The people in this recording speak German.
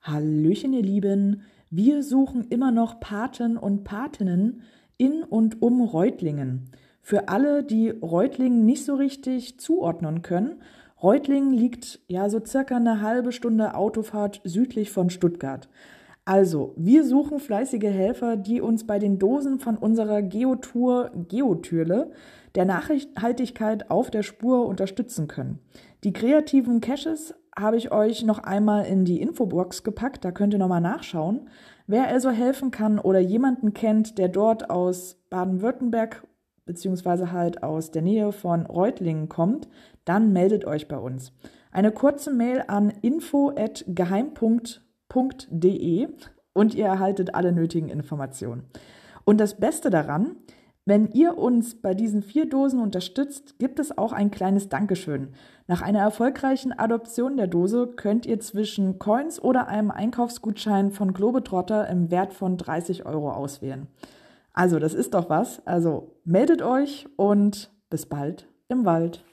Hallöchen, ihr Lieben. Wir suchen immer noch Paten und Patinnen in und um Reutlingen. Für alle, die Reutlingen nicht so richtig zuordnen können, Reutlingen liegt ja so circa eine halbe Stunde Autofahrt südlich von Stuttgart. Also, wir suchen fleißige Helfer, die uns bei den Dosen von unserer Geotour Geotürle der Nachhaltigkeit auf der Spur unterstützen können. Die kreativen Caches habe ich euch noch einmal in die Infobox gepackt, da könnt ihr nochmal nachschauen. Wer also helfen kann oder jemanden kennt, der dort aus Baden-Württemberg beziehungsweise halt aus der Nähe von Reutlingen kommt, dann meldet euch bei uns. Eine kurze Mail an info@geheim.de und ihr erhaltet alle nötigen Informationen. Und das Beste daran, wenn ihr uns bei diesen vier Dosen unterstützt, gibt es auch ein kleines Dankeschön. Nach einer erfolgreichen Adoption der Dose könnt ihr zwischen Coins oder einem Einkaufsgutschein von Globetrotter im Wert von 30 Euro auswählen. Also, das ist doch was. Also, meldet euch und bis bald im Wald.